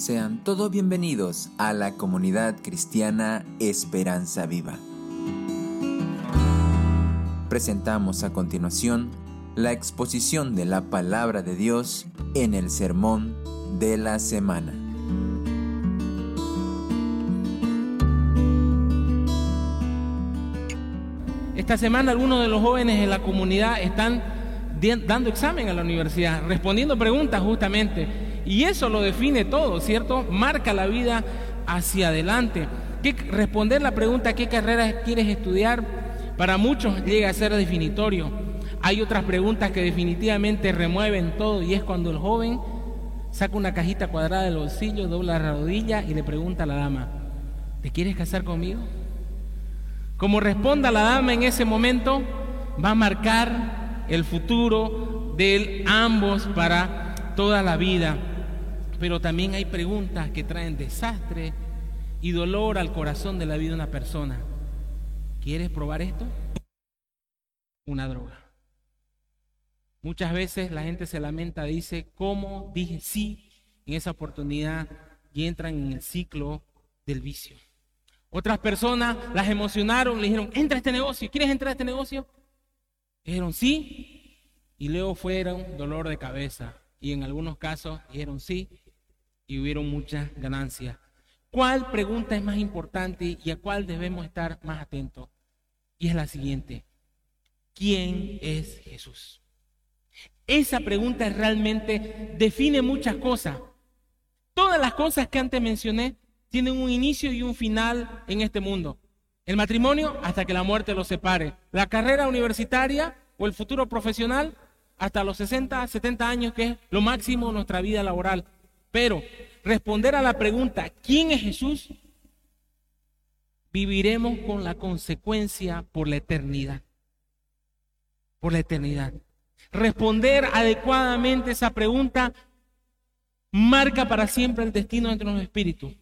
Sean todos bienvenidos a la comunidad cristiana Esperanza Viva. Presentamos a continuación la exposición de la palabra de Dios en el sermón de la semana. Esta semana algunos de los jóvenes en la comunidad están dando examen a la universidad, respondiendo preguntas justamente y eso lo define todo, ¿cierto? Marca la vida hacia adelante. ¿Qué, responder la pregunta ¿qué carrera quieres estudiar? Para muchos llega a ser definitorio. Hay otras preguntas que definitivamente remueven todo y es cuando el joven saca una cajita cuadrada del bolsillo, dobla la rodilla y le pregunta a la dama, ¿te quieres casar conmigo? Como responda la dama en ese momento, va a marcar el futuro de ambos para toda la vida pero también hay preguntas que traen desastre y dolor al corazón de la vida de una persona. ¿Quieres probar esto? Una droga. Muchas veces la gente se lamenta, dice, ¿cómo dije sí en esa oportunidad? Y entran en el ciclo del vicio. Otras personas las emocionaron, le dijeron, entra a este negocio, ¿quieres entrar a este negocio? Dijeron sí, y luego fueron dolor de cabeza. Y en algunos casos dijeron sí, y hubieron muchas ganancias. ¿Cuál pregunta es más importante y a cuál debemos estar más atentos? Y es la siguiente. ¿Quién es Jesús? Esa pregunta realmente define muchas cosas. Todas las cosas que antes mencioné tienen un inicio y un final en este mundo. El matrimonio hasta que la muerte los separe. La carrera universitaria o el futuro profesional hasta los 60, 70 años, que es lo máximo de nuestra vida laboral. Pero responder a la pregunta, ¿quién es Jesús? Viviremos con la consecuencia por la eternidad. Por la eternidad. Responder adecuadamente esa pregunta marca para siempre el destino de los espíritus.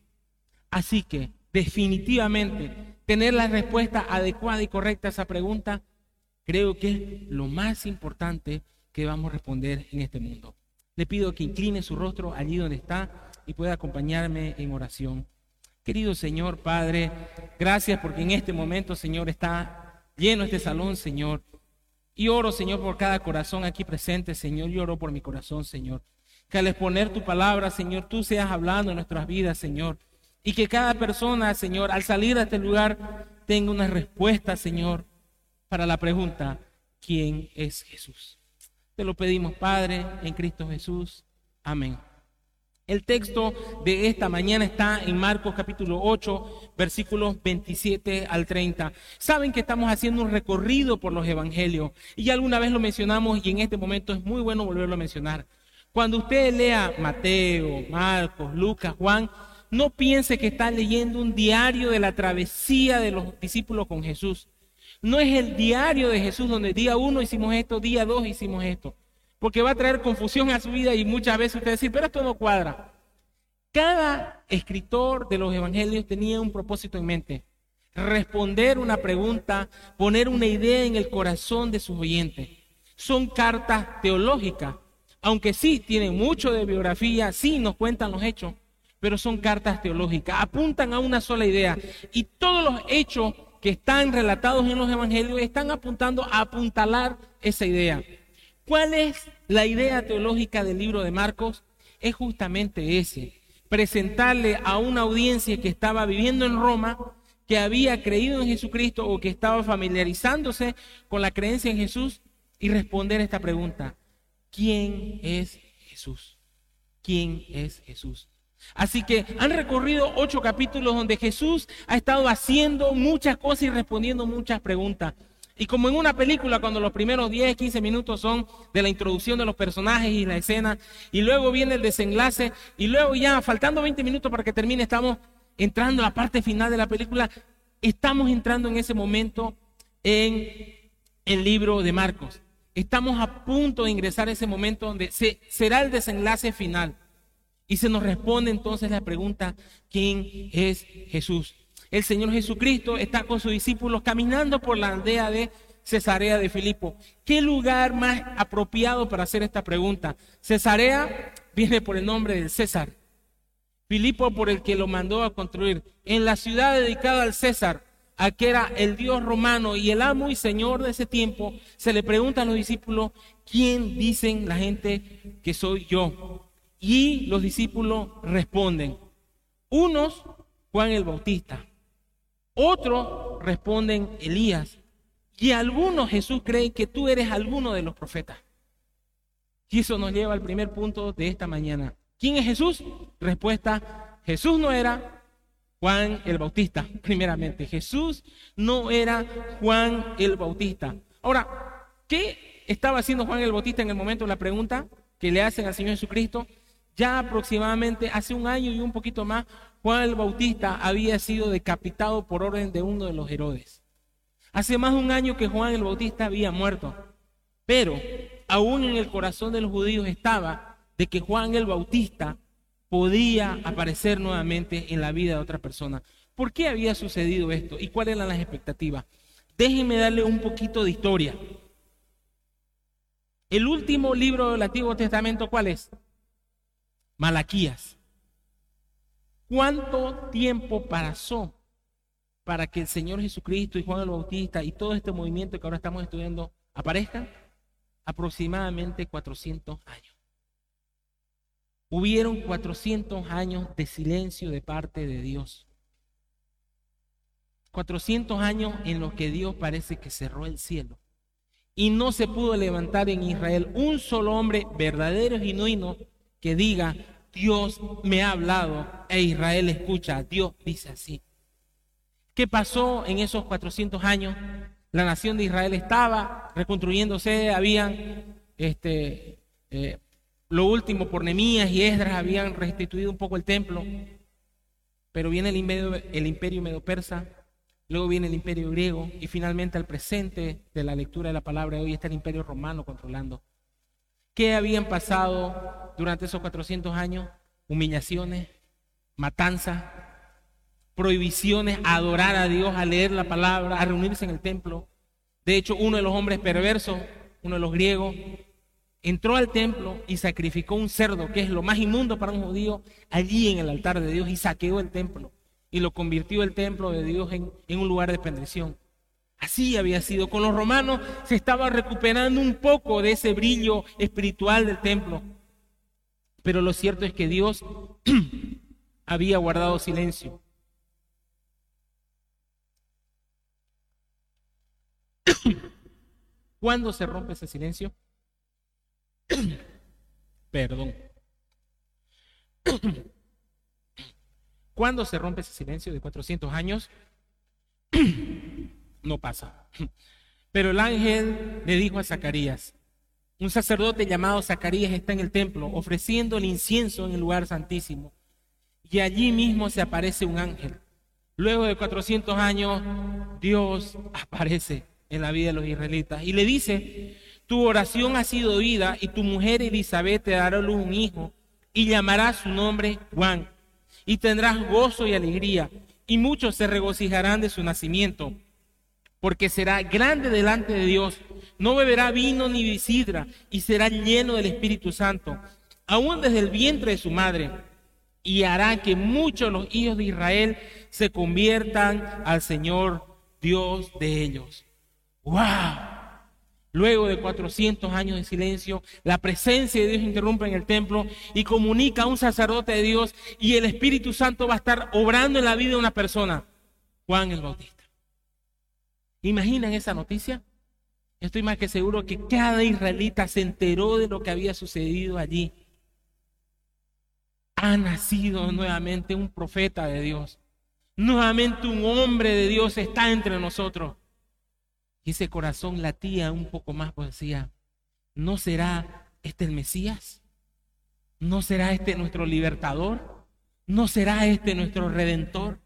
Así que, definitivamente, tener la respuesta adecuada y correcta a esa pregunta, creo que es lo más importante que vamos a responder en este mundo. Le pido que incline su rostro allí donde está y pueda acompañarme en oración. Querido Señor Padre, gracias porque en este momento, Señor, está lleno este salón, Señor. Y oro, Señor, por cada corazón aquí presente, Señor. Y oro por mi corazón, Señor. Que al exponer tu palabra, Señor, tú seas hablando en nuestras vidas, Señor. Y que cada persona, Señor, al salir de este lugar, tenga una respuesta, Señor, para la pregunta, ¿quién es Jesús? Te lo pedimos, Padre, en Cristo Jesús. Amén. El texto de esta mañana está en Marcos capítulo 8, versículos 27 al 30. Saben que estamos haciendo un recorrido por los evangelios y ya alguna vez lo mencionamos y en este momento es muy bueno volverlo a mencionar. Cuando usted lea Mateo, Marcos, Lucas, Juan, no piense que está leyendo un diario de la travesía de los discípulos con Jesús. No es el diario de Jesús donde día uno hicimos esto, día dos hicimos esto. Porque va a traer confusión a su vida y muchas veces usted decir, pero esto no cuadra. Cada escritor de los evangelios tenía un propósito en mente. Responder una pregunta, poner una idea en el corazón de sus oyentes. Son cartas teológicas, aunque sí tienen mucho de biografía, sí nos cuentan los hechos, pero son cartas teológicas, apuntan a una sola idea. Y todos los hechos que están relatados en los evangelios están apuntando a apuntalar esa idea. ¿Cuál es la idea teológica del libro de Marcos? Es justamente ese, presentarle a una audiencia que estaba viviendo en Roma, que había creído en Jesucristo o que estaba familiarizándose con la creencia en Jesús y responder esta pregunta. ¿Quién es Jesús? ¿Quién es Jesús? Así que han recorrido ocho capítulos donde Jesús ha estado haciendo muchas cosas y respondiendo muchas preguntas. Y como en una película, cuando los primeros 10, 15 minutos son de la introducción de los personajes y la escena, y luego viene el desenlace, y luego ya, faltando 20 minutos para que termine, estamos entrando a la parte final de la película, estamos entrando en ese momento en el libro de Marcos. Estamos a punto de ingresar a ese momento donde se, será el desenlace final. Y se nos responde entonces la pregunta, ¿quién es Jesús? El Señor Jesucristo está con sus discípulos caminando por la aldea de Cesarea de Filipo. ¿Qué lugar más apropiado para hacer esta pregunta? Cesarea viene por el nombre del César. Filipo por el que lo mandó a construir, en la ciudad dedicada al César, a que era el Dios romano y el amo y señor de ese tiempo, se le pregunta a los discípulos, ¿quién dicen la gente que soy yo? Y los discípulos responden, unos Juan el Bautista, otros responden Elías, y algunos Jesús creen que tú eres alguno de los profetas. Y eso nos lleva al primer punto de esta mañana. ¿Quién es Jesús? Respuesta, Jesús no era Juan el Bautista, primeramente. Jesús no era Juan el Bautista. Ahora, ¿qué estaba haciendo Juan el Bautista en el momento de la pregunta que le hacen al Señor Jesucristo? Ya aproximadamente hace un año y un poquito más, Juan el Bautista había sido decapitado por orden de uno de los Herodes. Hace más de un año que Juan el Bautista había muerto, pero aún en el corazón de los judíos estaba de que Juan el Bautista podía aparecer nuevamente en la vida de otra persona. ¿Por qué había sucedido esto y cuáles eran las expectativas? Déjenme darle un poquito de historia. El último libro del Antiguo Testamento, ¿cuál es? Malaquías. ¿Cuánto tiempo pasó para que el Señor Jesucristo y Juan el Bautista y todo este movimiento que ahora estamos estudiando aparezcan? Aproximadamente 400 años. Hubieron 400 años de silencio de parte de Dios. 400 años en los que Dios parece que cerró el cielo. Y no se pudo levantar en Israel un solo hombre verdadero y genuino que diga, Dios me ha hablado e Israel escucha, Dios dice así. ¿Qué pasó en esos 400 años? La nación de Israel estaba reconstruyéndose, habían este, eh, lo último, por Nemías y Esdras habían restituido un poco el templo, pero viene el imperio, el imperio medo-persa, luego viene el imperio griego y finalmente al presente de la lectura de la palabra de hoy está el imperio romano controlando. ¿Qué habían pasado durante esos 400 años? Humillaciones, matanza, prohibiciones a adorar a Dios, a leer la palabra, a reunirse en el templo. De hecho, uno de los hombres perversos, uno de los griegos, entró al templo y sacrificó un cerdo, que es lo más inmundo para un judío, allí en el altar de Dios y saqueó el templo y lo convirtió el templo de Dios en, un lugar de pendición. Así había sido. Con los romanos se estaba recuperando un poco de ese brillo espiritual del templo. Pero lo cierto es que Dios había guardado silencio. ¿Cuándo se rompe ese silencio? Perdón. ¿Cuándo se rompe ese silencio de 400 años? no pasa. Pero el ángel le dijo a Zacarías, un sacerdote llamado Zacarías está en el templo ofreciendo el incienso en el lugar santísimo. Y allí mismo se aparece un ángel. Luego de 400 años, Dios aparece en la vida de los israelitas y le dice, tu oración ha sido oída y tu mujer Elizabeth te dará luz un hijo y llamará su nombre Juan. Y tendrás gozo y alegría y muchos se regocijarán de su nacimiento porque será grande delante de Dios. No beberá vino ni sidra y será lleno del Espíritu Santo, aún desde el vientre de su madre. Y hará que muchos los hijos de Israel se conviertan al Señor Dios de ellos. ¡Wow! Luego de 400 años de silencio, la presencia de Dios interrumpe en el templo y comunica a un sacerdote de Dios y el Espíritu Santo va a estar obrando en la vida de una persona, Juan el Bautista. ¿Imaginan esa noticia? Estoy más que seguro que cada israelita se enteró de lo que había sucedido allí. Ha nacido nuevamente un profeta de Dios. Nuevamente un hombre de Dios está entre nosotros. Y ese corazón latía un poco más, pues decía, ¿no será este el Mesías? ¿No será este nuestro libertador? ¿No será este nuestro redentor?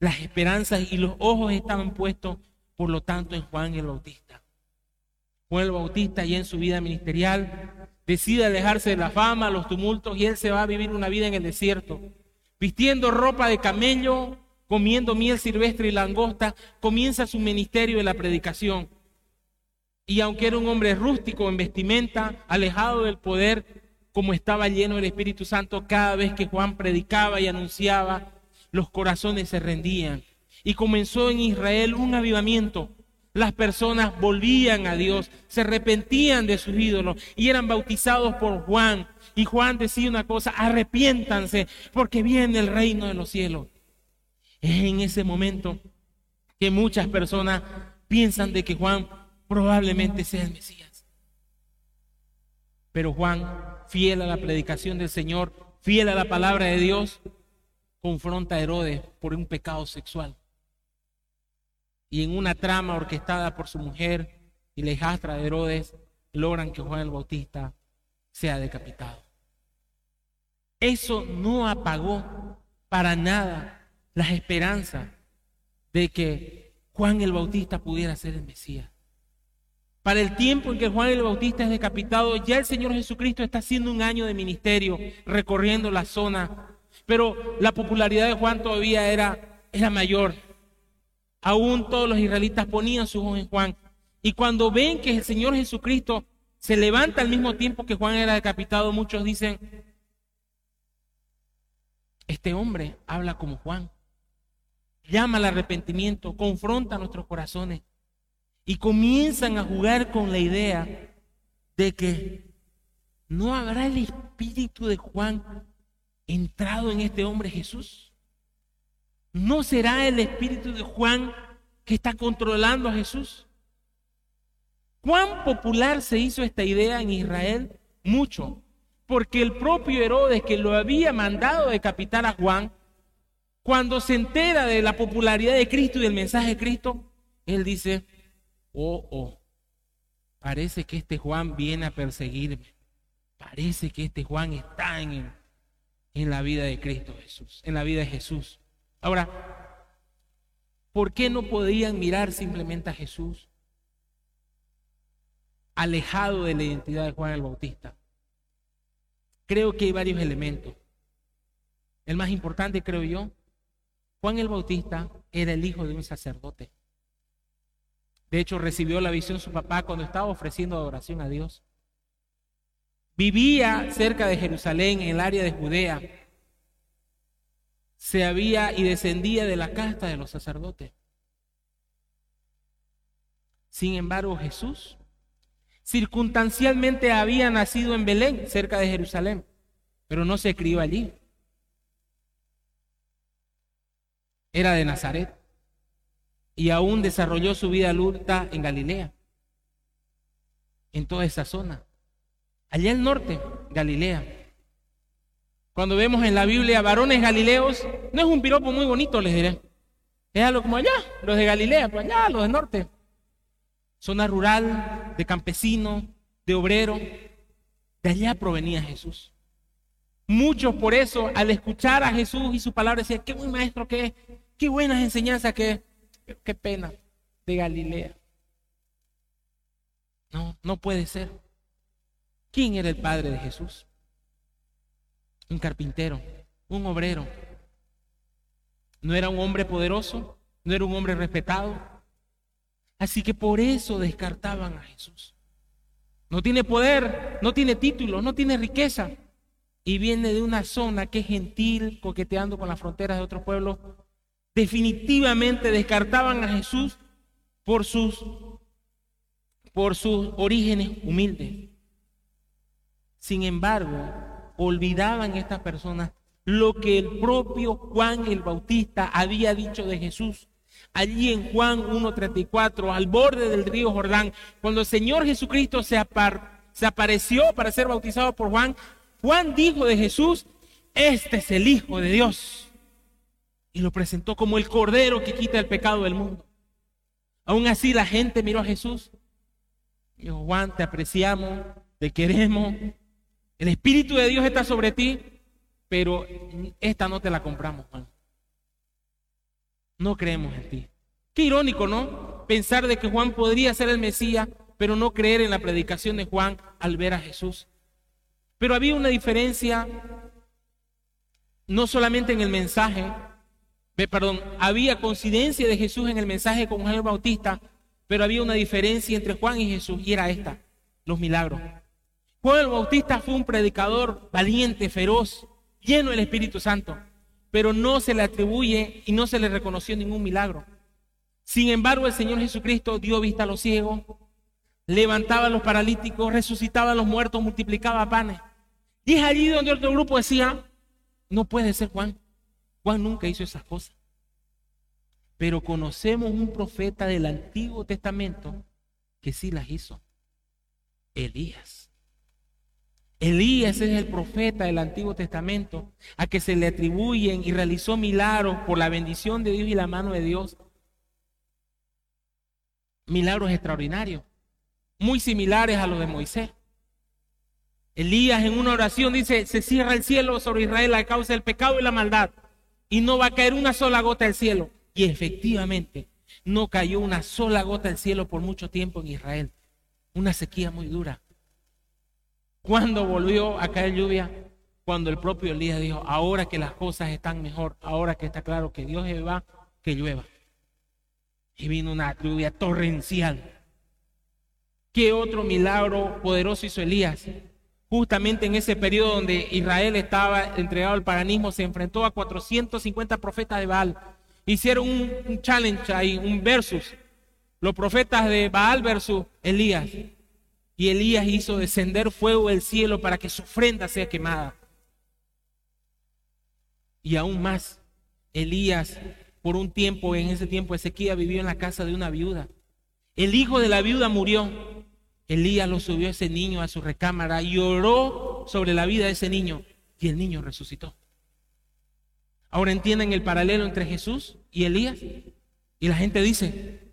Las esperanzas y los ojos estaban puestos, por lo tanto, en Juan el Bautista. Juan el Bautista y en su vida ministerial decide alejarse de la fama, los tumultos y él se va a vivir una vida en el desierto, vistiendo ropa de camello, comiendo miel silvestre y langosta, comienza su ministerio de la predicación. Y aunque era un hombre rústico en vestimenta, alejado del poder, como estaba lleno del Espíritu Santo, cada vez que Juan predicaba y anunciaba, los corazones se rendían. Y comenzó en Israel un avivamiento. Las personas volvían a Dios, se arrepentían de sus ídolos y eran bautizados por Juan. Y Juan decía una cosa, arrepiéntanse porque viene el reino de los cielos. Es en ese momento que muchas personas piensan de que Juan probablemente sea el Mesías. Pero Juan, fiel a la predicación del Señor, fiel a la palabra de Dios, confronta a Herodes por un pecado sexual. Y en una trama orquestada por su mujer y la hijastra de Herodes, logran que Juan el Bautista sea decapitado. Eso no apagó para nada las esperanzas de que Juan el Bautista pudiera ser el Mesías. Para el tiempo en que Juan el Bautista es decapitado, ya el Señor Jesucristo está haciendo un año de ministerio recorriendo la zona, pero la popularidad de Juan todavía era, era mayor. Aún todos los israelitas ponían sus ojos en Juan. Y cuando ven que el Señor Jesucristo se levanta al mismo tiempo que Juan era decapitado, muchos dicen, este hombre habla como Juan, llama al arrepentimiento, confronta nuestros corazones y comienzan a jugar con la idea de que no habrá el espíritu de Juan entrado en este hombre Jesús. No será el espíritu de Juan que está controlando a Jesús. ¿Cuán popular se hizo esta idea en Israel? Mucho porque el propio Herodes que lo había mandado decapitar a Juan, cuando se entera de la popularidad de Cristo y del mensaje de Cristo, él dice, oh, oh, parece que este Juan viene a perseguirme, parece que este Juan está en, en la vida de Cristo Jesús, en la vida de Jesús. Ahora, ¿por qué no podían mirar simplemente a Jesús alejado de la identidad de Juan el Bautista? Creo que hay varios elementos. El más importante, creo yo, Juan el Bautista era el hijo de un sacerdote. De hecho, recibió la visión su papá cuando estaba ofreciendo adoración a Dios. Vivía cerca de Jerusalén, en el área de Judea. Se había y descendía de la casta de los sacerdotes. Sin embargo, Jesús Circunstancialmente había nacido en Belén, cerca de Jerusalén, pero no se crió allí. Era de Nazaret y aún desarrolló su vida adulta en Galilea, en toda esa zona. Allá al norte, Galilea. Cuando vemos en la Biblia varones galileos, no es un piropo muy bonito, les diré. Es algo como allá, los de Galilea, pues allá, los del norte zona rural, de campesino, de obrero. De allá provenía Jesús. Muchos por eso, al escuchar a Jesús y su palabra, decían, qué buen maestro que es, qué buenas enseñanzas que es. Qué pena, de Galilea. No, no puede ser. ¿Quién era el padre de Jesús? Un carpintero, un obrero. No era un hombre poderoso, no era un hombre respetado, Así que por eso descartaban a Jesús. No tiene poder, no tiene título, no tiene riqueza. Y viene de una zona que es gentil, coqueteando con las fronteras de otros pueblos. Definitivamente descartaban a Jesús por sus, por sus orígenes humildes. Sin embargo, olvidaban estas personas lo que el propio Juan el Bautista había dicho de Jesús allí en Juan 1.34, al borde del río Jordán, cuando el Señor Jesucristo se, se apareció para ser bautizado por Juan, Juan dijo de Jesús, este es el Hijo de Dios. Y lo presentó como el Cordero que quita el pecado del mundo. Aún así la gente miró a Jesús. Y dijo, Juan, te apreciamos, te queremos. El Espíritu de Dios está sobre ti, pero esta no te la compramos, Juan no creemos en ti. Qué irónico, ¿no? Pensar de que Juan podría ser el Mesías, pero no creer en la predicación de Juan al ver a Jesús. Pero había una diferencia, no solamente en el mensaje, perdón, había coincidencia de Jesús en el mensaje con Juan el Bautista, pero había una diferencia entre Juan y Jesús y era esta, los milagros. Juan el Bautista fue un predicador valiente, feroz, lleno del Espíritu Santo, pero no se le atribuye y no se le reconoció ningún milagro. Sin embargo, el Señor Jesucristo dio vista a los ciegos, levantaba a los paralíticos, resucitaba a los muertos, multiplicaba panes. Y es allí donde otro grupo decía, no puede ser Juan. Juan nunca hizo esas cosas. Pero conocemos un profeta del Antiguo Testamento que sí las hizo. Elías. Elías es el profeta del Antiguo Testamento a que se le atribuyen y realizó milagros por la bendición de Dios y la mano de Dios. Milagros extraordinarios, muy similares a los de Moisés. Elías en una oración dice, se cierra el cielo sobre Israel a causa del pecado y la maldad y no va a caer una sola gota del cielo. Y efectivamente, no cayó una sola gota del cielo por mucho tiempo en Israel. Una sequía muy dura. ¿Cuándo volvió a caer lluvia? Cuando el propio Elías dijo, ahora que las cosas están mejor, ahora que está claro que Dios va, que llueva. Y vino una lluvia torrencial. ¿Qué otro milagro poderoso hizo Elías? Justamente en ese periodo donde Israel estaba entregado al paganismo, se enfrentó a 450 profetas de Baal. Hicieron un, challenge ahí, un versus. Los profetas de Baal versus Elías. Y Elías hizo descender fuego del cielo para que su ofrenda sea quemada. Y aún más, Elías, por un tiempo, en ese tiempo Ezequiel vivió en la casa de una viuda. El hijo de la viuda murió. Elías lo subió a ese niño a su recámara y oró sobre la vida de ese niño. Y el niño resucitó. Ahora entienden el paralelo entre Jesús y Elías. Y la gente dice,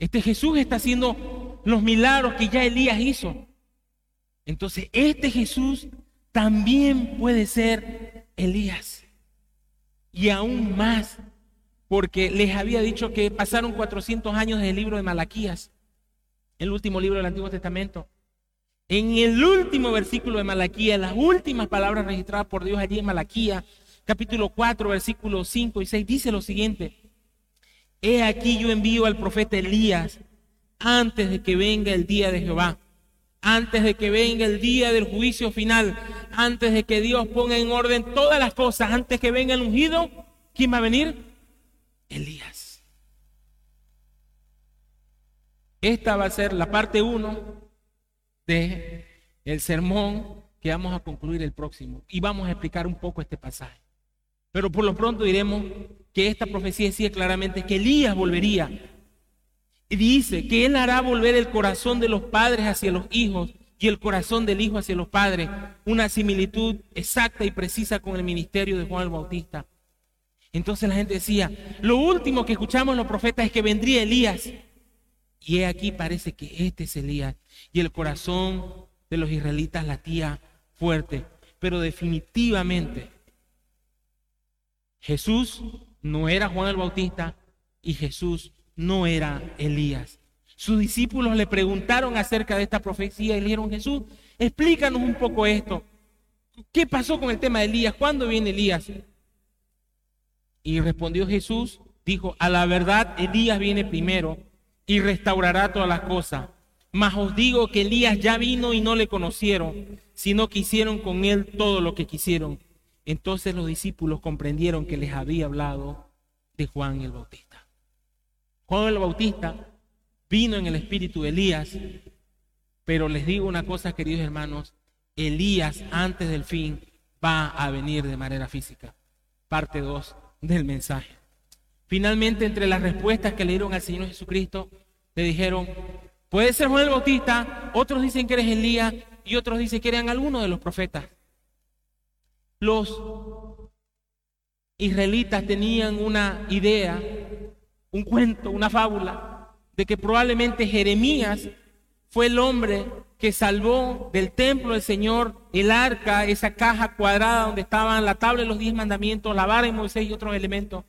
este Jesús está haciendo los milagros que ya Elías hizo. Entonces, este Jesús también puede ser Elías. Y aún más, porque les había dicho que pasaron 400 años del libro de Malaquías, el último libro del Antiguo Testamento. En el último versículo de Malaquías, las últimas palabras registradas por Dios allí en Malaquía, capítulo 4, versículos 5 y 6, dice lo siguiente. He aquí yo envío al profeta Elías antes de que venga el día de Jehová, antes de que venga el día del juicio final, antes de que Dios ponga en orden todas las cosas, antes que venga el ungido, ¿quién va a venir? Elías. Esta va a ser la parte 1 de el sermón que vamos a concluir el próximo y vamos a explicar un poco este pasaje. Pero por lo pronto diremos que esta profecía decía claramente que Elías volvería. Y dice que él hará volver el corazón de los padres hacia los hijos y el corazón del hijo hacia los padres. Una similitud exacta y precisa con el ministerio de Juan el Bautista. Entonces la gente decía, lo último que escuchamos los profetas es que vendría Elías. Y aquí parece que este es Elías. Y el corazón de los israelitas latía fuerte. Pero definitivamente Jesús no era Juan el Bautista y Jesús no era Elías. Sus discípulos le preguntaron acerca de esta profecía y le dijeron, Jesús, explícanos un poco esto. ¿Qué pasó con el tema de Elías? ¿Cuándo viene Elías? Y respondió Jesús, dijo, a la verdad Elías viene primero y restaurará todas las cosas. Mas os digo que Elías ya vino y no le conocieron, sino que hicieron con él todo lo que quisieron. Entonces los discípulos comprendieron que les había hablado de Juan el Bautista. Juan el Bautista vino en el espíritu de Elías, pero les digo una cosa, queridos hermanos, Elías antes del fin va a venir de manera física. Parte 2 del mensaje. Finalmente, entre las respuestas que le dieron al Señor Jesucristo, le dijeron, puede ser Juan el Bautista, otros dicen que eres Elías y otros dicen que eran algunos de los profetas. Los israelitas tenían una idea, un cuento, una fábula, de que probablemente Jeremías fue el hombre que salvó del templo del Señor el arca, esa caja cuadrada donde estaban la tabla de los diez mandamientos, la vara de Moisés y otros elementos.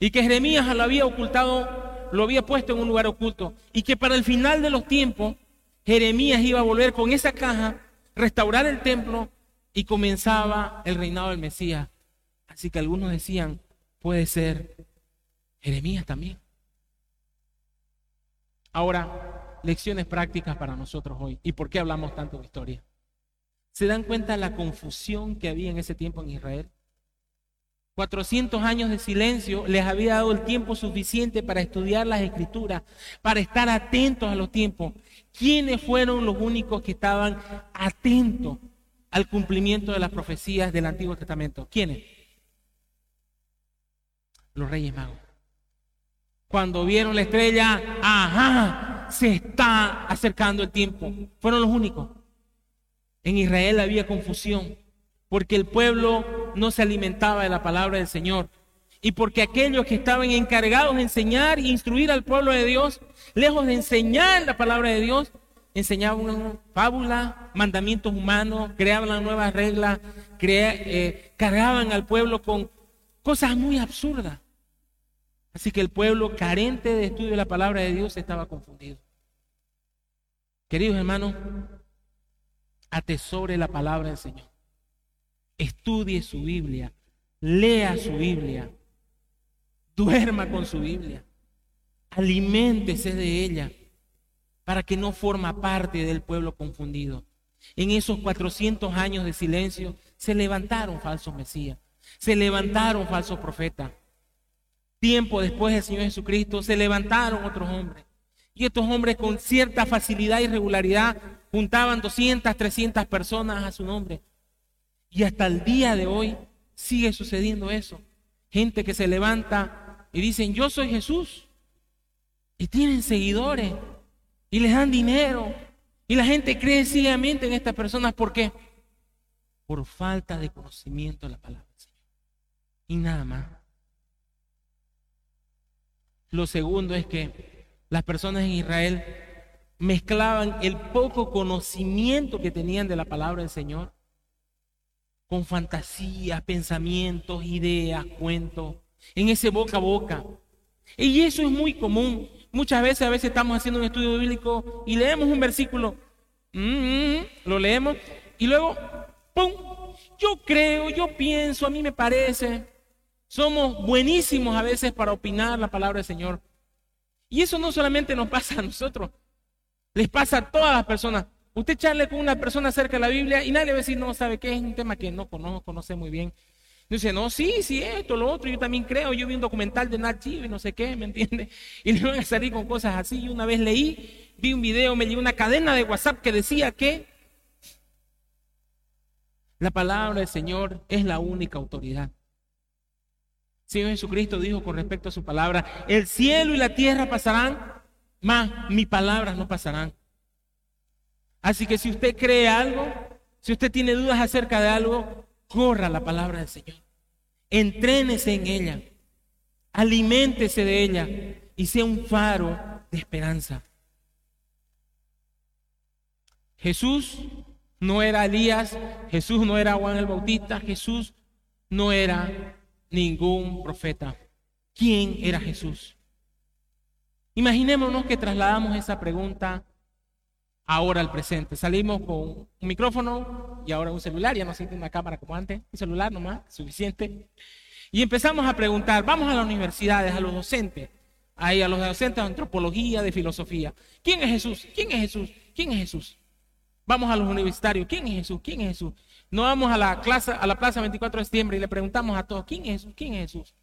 Y que Jeremías lo había ocultado, lo había puesto en un lugar oculto. Y que para el final de los tiempos, Jeremías iba a volver con esa caja, restaurar el templo y comenzaba el reinado del Mesías. Así que algunos decían, puede ser Jeremías también. Ahora, lecciones prácticas para nosotros hoy. ¿Y por qué hablamos tanto de historia? ¿Se dan cuenta de la confusión que había en ese tiempo en Israel? 400 años de silencio les había dado el tiempo suficiente para estudiar las escrituras, para estar atentos a los tiempos. ¿Quiénes fueron los únicos que estaban atentos al cumplimiento de las profecías del Antiguo Testamento? ¿Quiénes? Los reyes magos. Cuando vieron la estrella, ajá, se está acercando el tiempo. Fueron los únicos. En Israel había confusión porque el pueblo no se alimentaba de la palabra del Señor y porque aquellos que estaban encargados de enseñar e instruir al pueblo de Dios, lejos de enseñar la palabra de Dios, enseñaban fábulas, mandamientos humanos, creaban nuevas reglas, eh, cargaban al pueblo con cosas muy absurdas. Así que el pueblo carente de estudio de la palabra de Dios estaba confundido. Queridos hermanos, atesore la palabra del Señor. Estudie su Biblia, lea su Biblia, duerma con su Biblia, aliméntese de ella para que no forma parte del pueblo confundido. En esos 400 años de silencio se levantaron falsos mesías, se levantaron falsos profetas. Tiempo después del Señor Jesucristo se levantaron otros hombres. Y estos hombres con cierta facilidad y regularidad juntaban 200, 300 personas a su nombre. Y hasta el día de hoy sigue sucediendo eso. Gente que se levanta y dicen, yo soy Jesús. Y tienen seguidores y les dan dinero. Y la gente cree ciegamente en estas personas. ¿Por qué? Por falta de conocimiento de la palabra del Señor. Y nada más. Lo segundo es que las personas en Israel mezclaban el poco conocimiento que tenían de la palabra del Señor con fantasías, pensamientos, ideas, cuentos, en ese boca a boca. Y eso es muy común. Muchas veces, a veces estamos haciendo un estudio bíblico y leemos un versículo, mm, mm, lo leemos y luego, ¡pum! Yo creo, yo pienso, a mí me parece. Somos buenísimos a veces para opinar la palabra del Señor. Y eso no solamente nos pasa a nosotros, les pasa a todas las personas. Usted charle con una persona acerca de la Biblia y nadie va a decir, no, ¿sabe qué? Es un tema que no conoce muy bien. Dice, no, sí, sí, esto, lo otro, yo también creo, yo vi un documental de Nat y no sé qué, ¿me entiende? Y le van a salir con cosas así. Yo una vez leí, vi un video, me llegó una cadena de WhatsApp que decía que la palabra del Señor es la única autoridad. Señor Jesucristo dijo con respecto a su palabra, el cielo y la tierra pasarán, mas mis palabras no pasarán. Así que si usted cree algo, si usted tiene dudas acerca de algo, corra la palabra del Señor. Entrénese en ella. Aliméntese de ella y sea un faro de esperanza. Jesús no era Elías, Jesús no era Juan el Bautista, Jesús no era ningún profeta. ¿Quién era Jesús? Imaginémonos que trasladamos esa pregunta ahora al presente. Salimos con un micrófono y ahora un celular, ya no siente una cámara como antes, un celular nomás, suficiente. Y empezamos a preguntar, vamos a las universidades, a los docentes, ahí a los docentes de antropología, de filosofía. ¿Quién es Jesús? ¿Quién es Jesús? ¿Quién es Jesús? Vamos a los universitarios, ¿quién es Jesús? ¿Quién es Jesús? No vamos a la, clase, a la plaza 24 de septiembre y le preguntamos a todos, ¿quién es Jesús? ¿Quién es Jesús?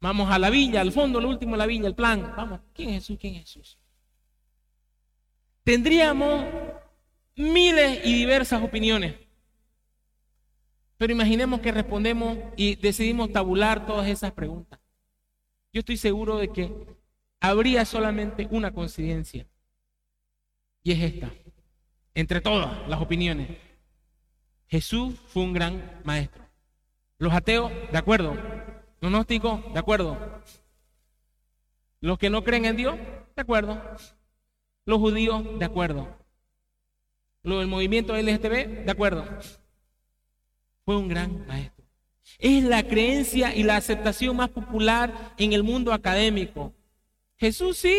Vamos a la villa, al fondo, lo último, la villa, el plan. Vamos, ¿quién es Jesús? ¿Quién es Jesús? Tendríamos miles y diversas opiniones. Pero imaginemos que respondemos y decidimos tabular todas esas preguntas. Yo estoy seguro de que habría solamente una coincidencia. Y es esta. Entre todas las opiniones. Jesús fue un gran maestro. Los ateos, de acuerdo. Los gnósticos, de acuerdo. Los que no creen en Dios, de acuerdo. Los judíos, de acuerdo. Lo del movimiento LGTB, de acuerdo. Fue un gran maestro. Es la creencia y la aceptación más popular en el mundo académico. Jesús sí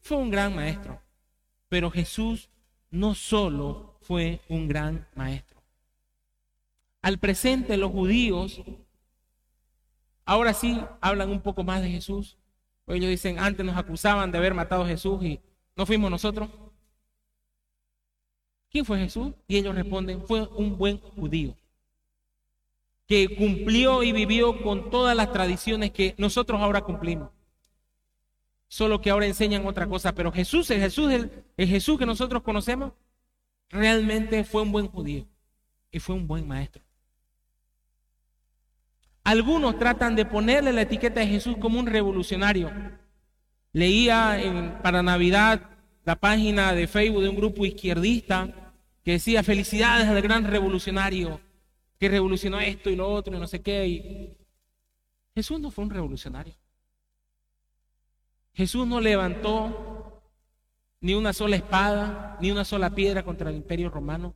fue un gran maestro, pero Jesús no solo fue un gran maestro. Al presente los judíos ahora sí hablan un poco más de Jesús. Ellos dicen, antes nos acusaban de haber matado a Jesús y ¿No fuimos nosotros? ¿Quién fue Jesús? Y ellos responden, fue un buen judío que cumplió y vivió con todas las tradiciones que nosotros ahora cumplimos. Solo que ahora enseñan otra cosa, pero Jesús, el Jesús, el, Jesús que nosotros conocemos, realmente fue un buen judío y fue un buen maestro. Algunos tratan de ponerle la etiqueta de Jesús como un revolucionario. Leía en, para Navidad la página de Facebook de un grupo izquierdista que decía felicidades al gran revolucionario que revolucionó esto y lo otro y no sé qué. Y... Jesús no fue un revolucionario. Jesús no levantó ni una sola espada, ni una sola piedra contra el imperio romano.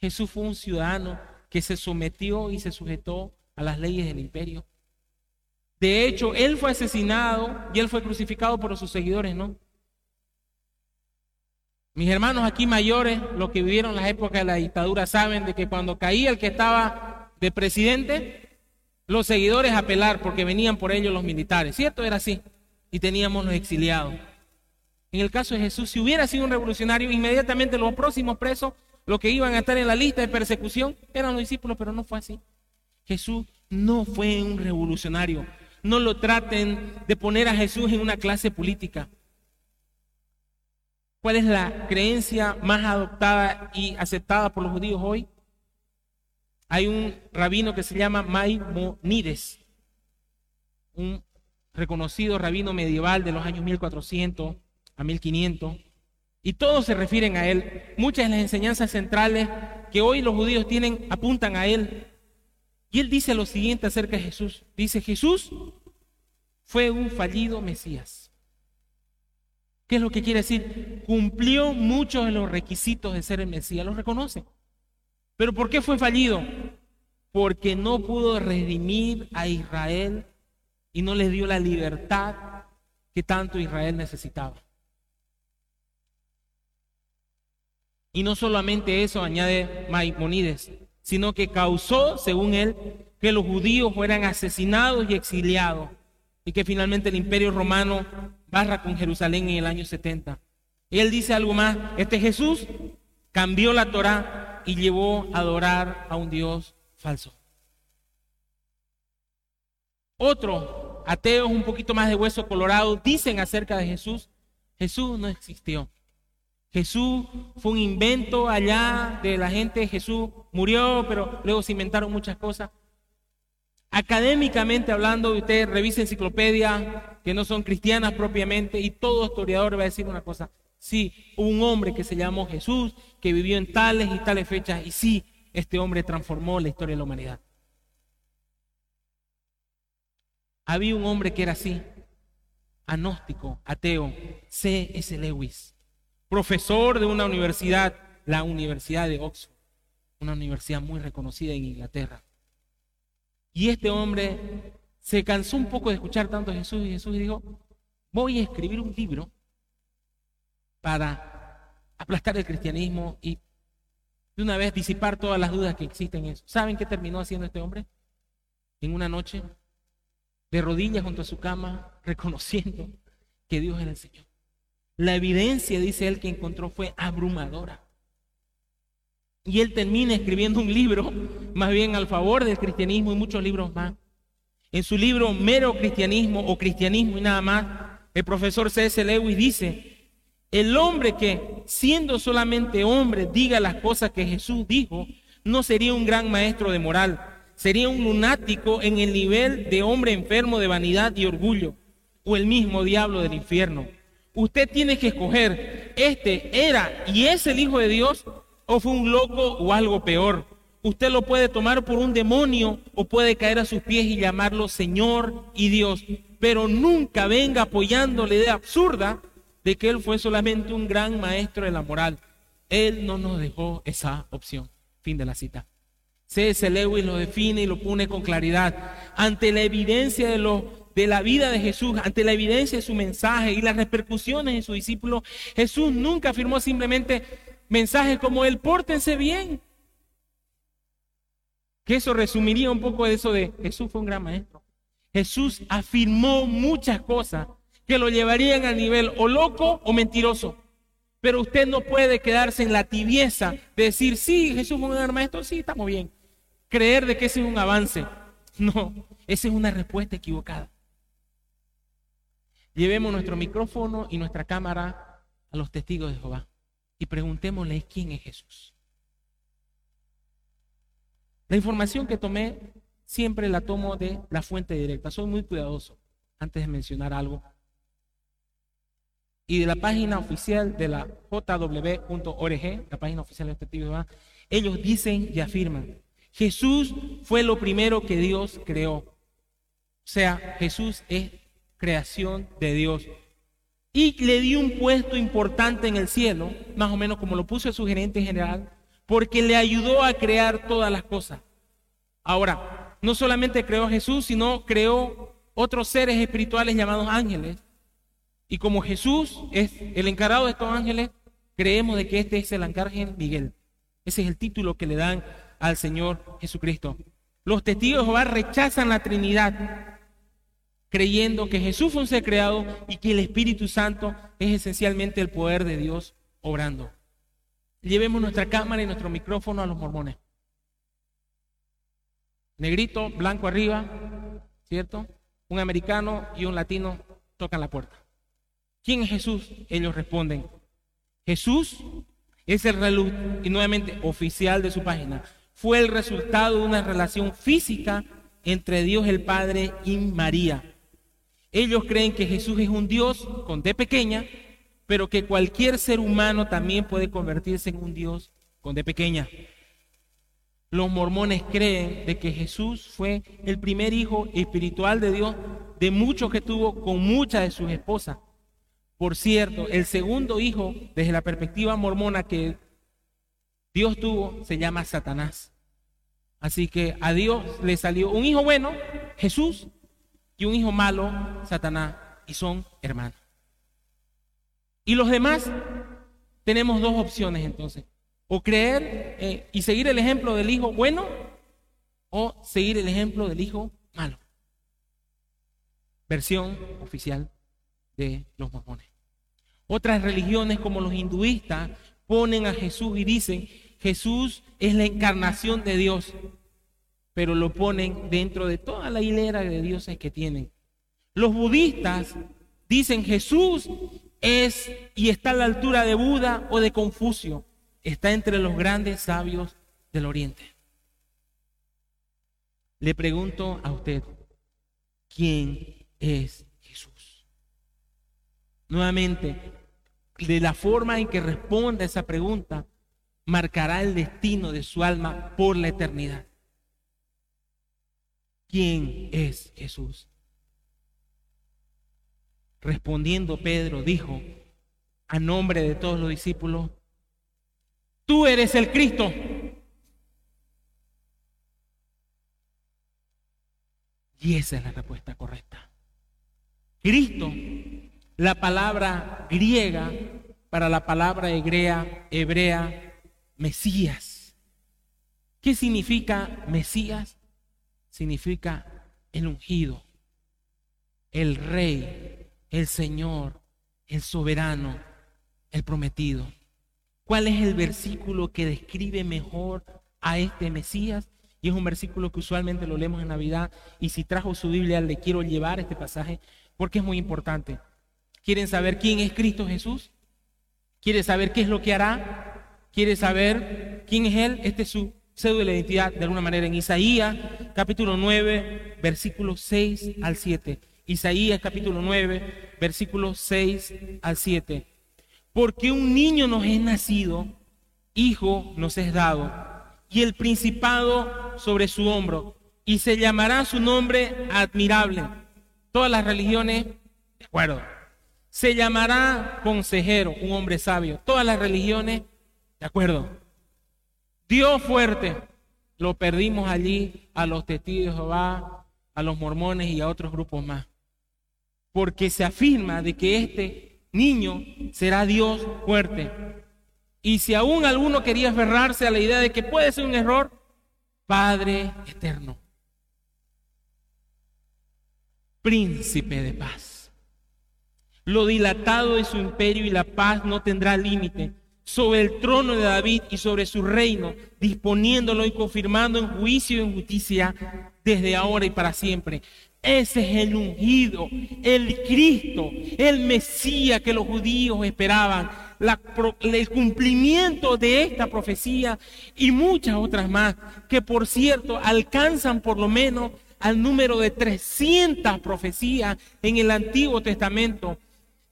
Jesús fue un ciudadano que se sometió y se sujetó a las leyes del imperio. De hecho, él fue asesinado y él fue crucificado por sus seguidores, ¿no? Mis hermanos aquí mayores, los que vivieron las épocas de la dictadura, saben de que cuando caía el que estaba de presidente, los seguidores a pelar porque venían por ellos los militares. ¿Cierto? Era así. Y teníamos los exiliados. En el caso de Jesús, si hubiera sido un revolucionario, inmediatamente los próximos presos, los que iban a estar en la lista de persecución, eran los discípulos, pero no fue así. Jesús no fue un revolucionario. No lo traten de poner a Jesús en una clase política. ¿Cuál es la creencia más adoptada y aceptada por los judíos hoy? Hay un rabino que se llama Maimonides, un reconocido rabino medieval de los años 1400 a 1500, y todos se refieren a él. Muchas de las enseñanzas centrales que hoy los judíos tienen apuntan a él. Y él dice lo siguiente acerca de Jesús. Dice, Jesús fue un fallido Mesías. ¿Qué es lo que quiere decir? Cumplió muchos de los requisitos de ser el Mesías, los reconoce. Pero ¿por qué fue fallido? Porque no pudo redimir a Israel y no les dio la libertad que tanto Israel necesitaba. Y no solamente eso, añade Maimonides, sino que causó, según él, que los judíos fueran asesinados y exiliados y que finalmente el imperio romano barra con Jerusalén en el año 70. él dice algo más, este Jesús cambió la Torá y llevó a adorar a un Dios falso. Otros ateos un poquito más de hueso colorado dicen acerca de Jesús, Jesús no existió. Jesús fue un invento allá de la gente, Jesús murió, pero luego se inventaron muchas cosas. Académicamente hablando, usted revisa enciclopedia que no son cristianas propiamente y todo historiador va a decir una cosa. Sí, un hombre que se llamó Jesús, que vivió en tales y tales fechas y sí, este hombre transformó la historia de la humanidad. Había un hombre que era así, agnóstico, ateo, C.S. Lewis, profesor de una universidad, la Universidad de Oxford, una universidad muy reconocida en Inglaterra. Y este hombre se cansó un poco de escuchar tanto a Jesús y Jesús dijo, voy a escribir un libro para aplastar el cristianismo y de una vez disipar todas las dudas que existen en eso. ¿Saben qué terminó haciendo este hombre? En una noche, de rodillas junto a su cama, reconociendo que Dios era el Señor. La evidencia, dice él, que encontró fue abrumadora. Y él termina escribiendo un libro, más bien al favor del cristianismo y muchos libros más. En su libro Mero Cristianismo o Cristianismo y nada más, el profesor C.S. Lewis dice, el hombre que siendo solamente hombre diga las cosas que Jesús dijo, no sería un gran maestro de moral, sería un lunático en el nivel de hombre enfermo de vanidad y orgullo, o el mismo diablo del infierno. Usted tiene que escoger, este era y es el Hijo de Dios o fue un loco o algo peor. Usted lo puede tomar por un demonio o puede caer a sus pies y llamarlo Señor y Dios, pero nunca venga apoyando la idea absurda de que Él fue solamente un gran maestro de la moral. Él no nos dejó esa opción. Fin de la cita. C.S. Lewis lo define y lo pone con claridad. Ante la evidencia de, lo, de la vida de Jesús, ante la evidencia de su mensaje y las repercusiones en su discípulo, Jesús nunca afirmó simplemente, mensajes como el pórtense bien. Que eso resumiría un poco de eso de Jesús fue un gran maestro. Jesús afirmó muchas cosas que lo llevarían al nivel o loco o mentiroso. Pero usted no puede quedarse en la tibieza de decir, sí, Jesús fue un gran maestro, sí, estamos bien. Creer de que ese es un avance. No, esa es una respuesta equivocada. Llevemos nuestro micrófono y nuestra cámara a los testigos de Jehová y preguntémosle quién es Jesús. La información que tomé siempre la tomo de la fuente directa. Soy muy cuidadoso antes de mencionar algo. Y de la página oficial de la jw.org, la página oficial de los testigos de Jehová, ellos dicen y afirman, Jesús fue lo primero que Dios creó. O sea, Jesús es creación de Dios. Y le dio un puesto importante en el cielo, más o menos como lo puso su gerente general, porque le ayudó a crear todas las cosas. Ahora, no solamente creó a Jesús, sino creó otros seres espirituales llamados ángeles. Y como Jesús es el encargado de estos ángeles, creemos de que este es el arcángel Miguel. Ese es el título que le dan al Señor Jesucristo. Los testigos de Jehová rechazan la Trinidad creyendo que Jesús fue un ser creado y que el Espíritu Santo es esencialmente el poder de Dios obrando. Llevemos nuestra cámara y nuestro micrófono a los mormones. Negrito, blanco arriba, ¿cierto? Un americano y un latino tocan la puerta. ¿Quién es Jesús? Ellos responden. Jesús es el reloj, y nuevamente oficial de su página, fue el resultado de una relación física entre Dios el Padre y María ellos creen que Jesús es un Dios con D pequeña, pero que cualquier ser humano también puede convertirse en un Dios con D pequeña. Los mormones creen de que Jesús fue el primer hijo espiritual de Dios de muchos que tuvo con muchas de sus esposas. Por cierto, el segundo hijo, desde la perspectiva mormona que Dios tuvo, se llama Satanás. Así que a Dios le salió un hijo bueno, Jesús, y un hijo malo, Satanás, y son hermanos. Y los demás tenemos dos opciones entonces. O creer eh, y seguir el ejemplo del hijo bueno o seguir el ejemplo del hijo malo. Versión oficial de los mormones. Otras religiones como los hinduistas ponen a Jesús y dicen, Jesús es la encarnación de Dios pero lo ponen dentro de toda la hilera de dioses que tienen. Los budistas dicen Jesús es y está a la altura de Buda o de Confucio, está entre los grandes sabios del Oriente. Le pregunto a usted, ¿quién es Jesús? Nuevamente, de la forma en que responda esa pregunta, marcará el destino de su alma por la eternidad quién es Jesús. Respondiendo Pedro dijo a nombre de todos los discípulos, tú eres el Cristo. Y esa es la respuesta correcta. Cristo, la palabra griega para la palabra hebrea, hebrea Mesías. ¿Qué significa Mesías? Significa el ungido, el rey, el Señor, el soberano, el prometido. ¿Cuál es el versículo que describe mejor a este Mesías? Y es un versículo que usualmente lo leemos en Navidad. Y si trajo su Biblia, le quiero llevar este pasaje porque es muy importante. ¿Quieren saber quién es Cristo Jesús? ¿Quiere saber qué es lo que hará? ¿Quiere saber quién es Él? Este es su de la identidad de alguna manera en Isaías capítulo 9, versículos 6 al 7. Isaías capítulo 9, versículos 6 al 7. Porque un niño nos es nacido, hijo nos es dado, y el principado sobre su hombro, y se llamará su nombre admirable. Todas las religiones, de acuerdo. Se llamará consejero, un hombre sabio. Todas las religiones, de acuerdo. Dios fuerte. Lo perdimos allí a los testigos de Jehová, a los mormones y a otros grupos más. Porque se afirma de que este niño será Dios fuerte. Y si aún alguno quería aferrarse a la idea de que puede ser un error, Padre eterno, príncipe de paz. Lo dilatado de su imperio y la paz no tendrá límite sobre el trono de David y sobre su reino, disponiéndolo y confirmando en juicio y en justicia desde ahora y para siempre. Ese es el ungido, el Cristo, el Mesías que los judíos esperaban, el cumplimiento de esta profecía y muchas otras más, que por cierto alcanzan por lo menos al número de 300 profecías en el Antiguo Testamento,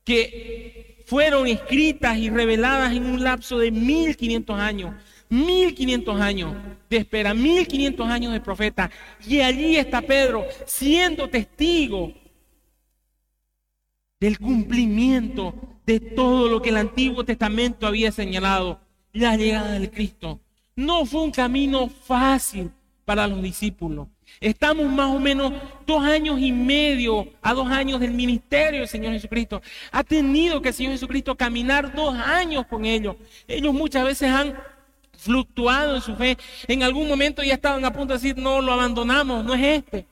que fueron escritas y reveladas en un lapso de 1500 años. 1500 años de espera, 1500 años de profeta. Y allí está Pedro siendo testigo del cumplimiento de todo lo que el Antiguo Testamento había señalado, la llegada del Cristo. No fue un camino fácil para los discípulos. Estamos más o menos dos años y medio a dos años del ministerio del Señor Jesucristo. Ha tenido que el Señor Jesucristo caminar dos años con ellos. Ellos muchas veces han fluctuado en su fe. En algún momento ya estaban a punto de decir, no, lo abandonamos, no es este.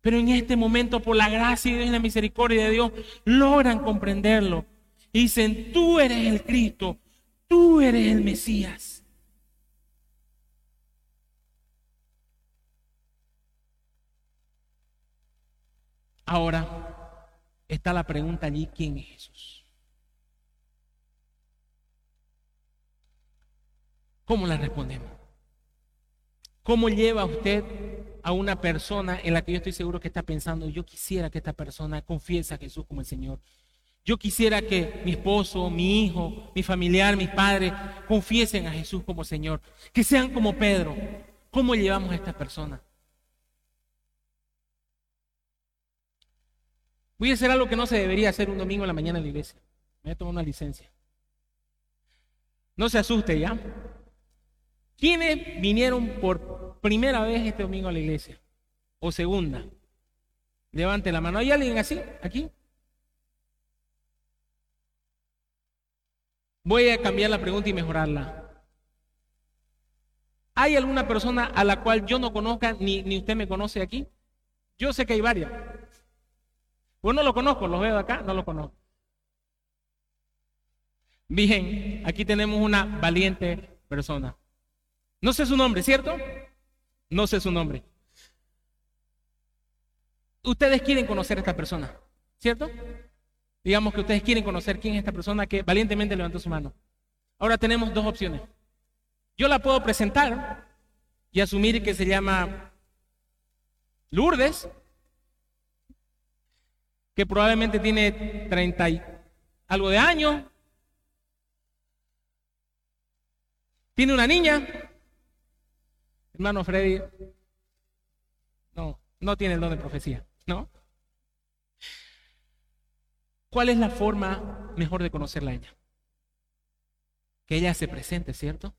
Pero en este momento, por la gracia y la misericordia de Dios, logran comprenderlo. Y dicen, tú eres el Cristo, tú eres el Mesías. Ahora está la pregunta allí, ¿quién es Jesús? ¿Cómo la respondemos? ¿Cómo lleva usted a una persona en la que yo estoy seguro que está pensando, yo quisiera que esta persona confiese a Jesús como el Señor. Yo quisiera que mi esposo, mi hijo, mi familiar, mis padres confiesen a Jesús como Señor. Que sean como Pedro. ¿Cómo llevamos a esta persona? Voy a hacer algo que no se debería hacer un domingo en la mañana en la iglesia. Me voy a tomar una licencia. No se asuste ya. ¿Quiénes vinieron por primera vez este domingo a la iglesia? ¿O segunda? Levante la mano. ¿Hay alguien así? ¿Aquí? Voy a cambiar la pregunta y mejorarla. ¿Hay alguna persona a la cual yo no conozca ni, ni usted me conoce aquí? Yo sé que hay varias. Pues no lo conozco, los veo acá, no lo conozco. Bien, aquí tenemos una valiente persona. No sé su nombre, ¿cierto? No sé su nombre. Ustedes quieren conocer a esta persona, ¿cierto? Digamos que ustedes quieren conocer quién es esta persona que valientemente levantó su mano. Ahora tenemos dos opciones. Yo la puedo presentar y asumir que se llama Lourdes, que probablemente tiene 30 y algo de años, tiene una niña, Hermano Freddy, no, no tiene el don de profecía, ¿no? ¿Cuál es la forma mejor de conocerla a ella? Que ella se presente, ¿cierto?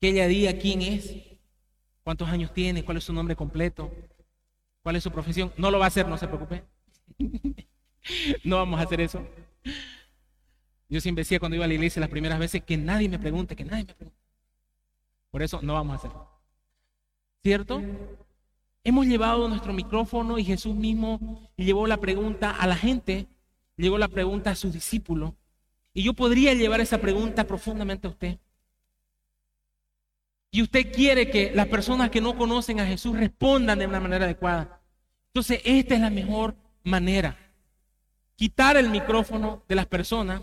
Que ella diga quién es, cuántos años tiene, cuál es su nombre completo, cuál es su profesión. No lo va a hacer, no se preocupe. no vamos a hacer eso. Yo siempre decía cuando iba a la iglesia las primeras veces que nadie me pregunte, que nadie me. Por eso no vamos a hacerlo. ¿Cierto? Hemos llevado nuestro micrófono y Jesús mismo llevó la pregunta a la gente, llevó la pregunta a sus discípulos. Y yo podría llevar esa pregunta profundamente a usted. Y usted quiere que las personas que no conocen a Jesús respondan de una manera adecuada. Entonces, esta es la mejor manera. Quitar el micrófono de las personas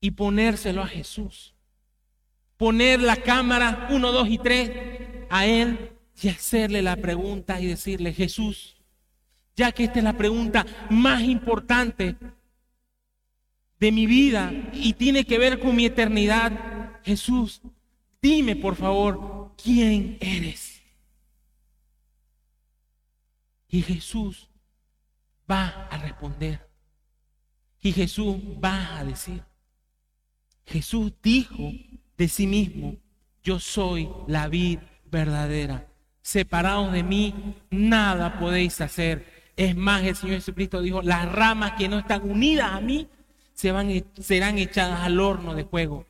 y ponérselo a Jesús. Poner la cámara 1, 2 y 3 a Él y hacerle la pregunta y decirle, Jesús, ya que esta es la pregunta más importante de mi vida y tiene que ver con mi eternidad, Jesús, dime por favor quién eres. Y Jesús va a responder. Y Jesús va a decir. Jesús dijo de sí mismo, yo soy la vida verdadera. Separados de mí, nada podéis hacer. Es más, el Señor Jesucristo dijo, las ramas que no están unidas a mí se van, e-, serán echadas al horno de fuego.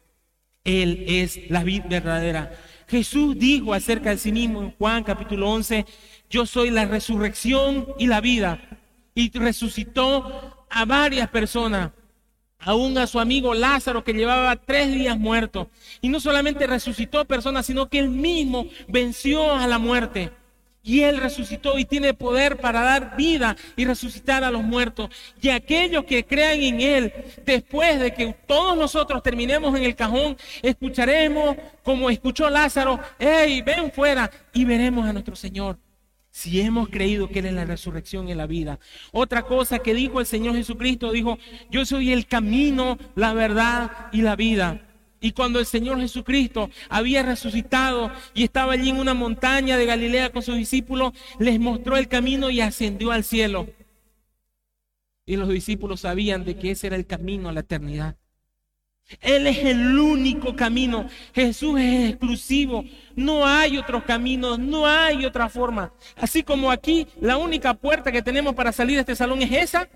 Él es la vida verdadera. Jesús dijo acerca de sí mismo en Juan capítulo 11, yo soy la resurrección y la vida. Y resucitó a varias personas, aún a su amigo Lázaro que llevaba tres días muerto. Y no solamente resucitó personas, sino que él mismo venció a la muerte. Y Él resucitó y tiene poder para dar vida y resucitar a los muertos. Y aquellos que crean en Él, después de que todos nosotros terminemos en el cajón, escucharemos como escuchó Lázaro, hey, ven fuera y veremos a nuestro Señor. Si hemos creído que Él es la resurrección y la vida. Otra cosa que dijo el Señor Jesucristo, dijo, yo soy el camino, la verdad y la vida. Y cuando el Señor Jesucristo había resucitado y estaba allí en una montaña de Galilea con sus discípulos, les mostró el camino y ascendió al cielo. Y los discípulos sabían de que ese era el camino a la eternidad. Él es el único camino. Jesús es exclusivo. No hay otros caminos, no hay otra forma. Así como aquí la única puerta que tenemos para salir de este salón es esa,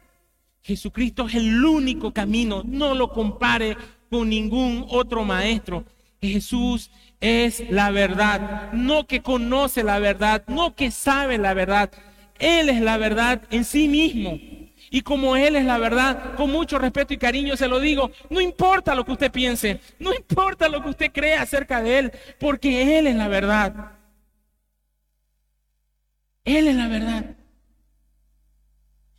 Jesucristo es el único camino. No lo compare con ningún otro maestro. Jesús es la verdad, no que conoce la verdad, no que sabe la verdad. Él es la verdad en sí mismo. Y como Él es la verdad, con mucho respeto y cariño se lo digo, no importa lo que usted piense, no importa lo que usted crea acerca de Él, porque Él es la verdad. Él es la verdad.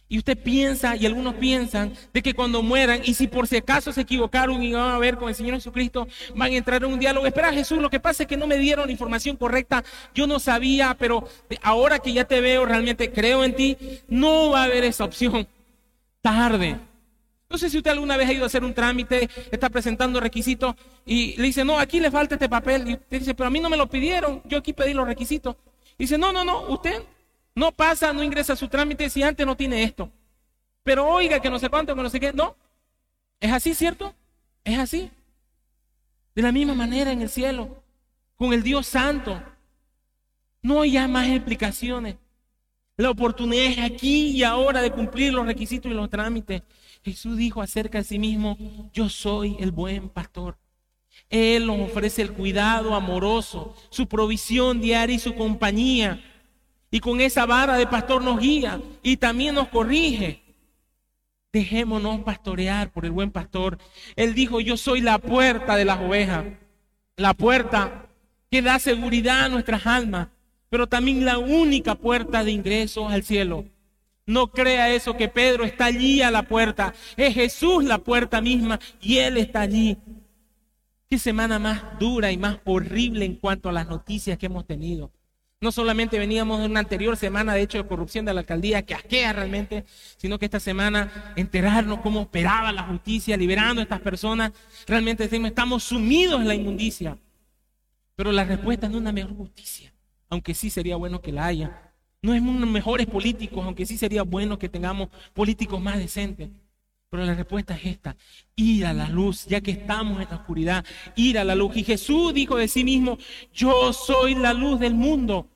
Y usted piensa, y algunos piensan, de que cuando mueran, y si por si acaso se equivocaron y van a ver con el Señor Jesucristo, van a entrar en un diálogo. Espera Jesús, lo que pasa es que no me dieron la información correcta, yo no sabía, pero ahora que ya te veo, realmente creo en ti, no va a haber esa opción. Tarde. No sé si usted alguna vez ha ido a hacer un trámite, está presentando requisitos y le dice, no, aquí le falta este papel. Y usted dice, pero a mí no me lo pidieron, yo aquí pedí los requisitos. Y dice, no, no, no, usted no pasa, no ingresa su trámite si antes no tiene esto. Pero oiga que no sé cuánto, que no sé qué. No. ¿Es así, cierto? Es así. De la misma manera en el cielo, con el Dios Santo. No hay ya más explicaciones. La oportunidad es aquí y ahora de cumplir los requisitos y los trámites. Jesús dijo acerca de sí mismo, yo soy el buen pastor. Él nos ofrece el cuidado amoroso, su provisión diaria y su compañía. Y con esa vara de pastor nos guía y también nos corrige. Dejémonos pastorear por el buen pastor. Él dijo, yo soy la puerta de las ovejas. La puerta que da seguridad a nuestras almas, pero también la única puerta de ingreso al cielo. No crea eso que Pedro está allí a la puerta. Es Jesús la puerta misma y Él está allí. Qué semana más dura y más horrible en cuanto a las noticias que hemos tenido. No solamente veníamos de una anterior semana, de hecho, de corrupción de la alcaldía que asquea realmente, sino que esta semana enterarnos cómo operaba la justicia, liberando a estas personas. Realmente decimos, estamos sumidos en la inmundicia. Pero la respuesta no es una mejor justicia, aunque sí sería bueno que la haya. No es mejores políticos, aunque sí sería bueno que tengamos políticos más decentes. Pero la respuesta es esta, ir a la luz, ya que estamos en la oscuridad, ir a la luz. Y Jesús dijo de sí mismo, yo soy la luz del mundo.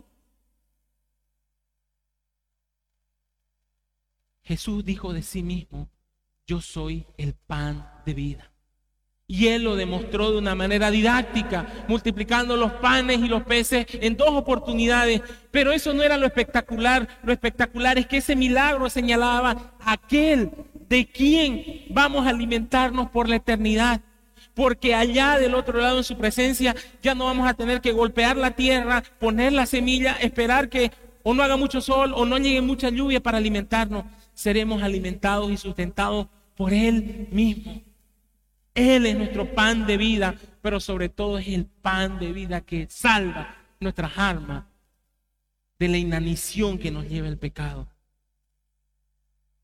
Jesús dijo de sí mismo, yo soy el pan de vida. Y él lo demostró de una manera didáctica, multiplicando los panes y los peces en dos oportunidades. Pero eso no era lo espectacular. Lo espectacular es que ese milagro señalaba aquel de quien vamos a alimentarnos por la eternidad. Porque allá del otro lado en su presencia ya no vamos a tener que golpear la tierra, poner la semilla, esperar que o no haga mucho sol o no llegue mucha lluvia para alimentarnos seremos alimentados y sustentados por Él mismo. Él es nuestro pan de vida, pero sobre todo es el pan de vida que salva nuestras almas de la inanición que nos lleva el pecado.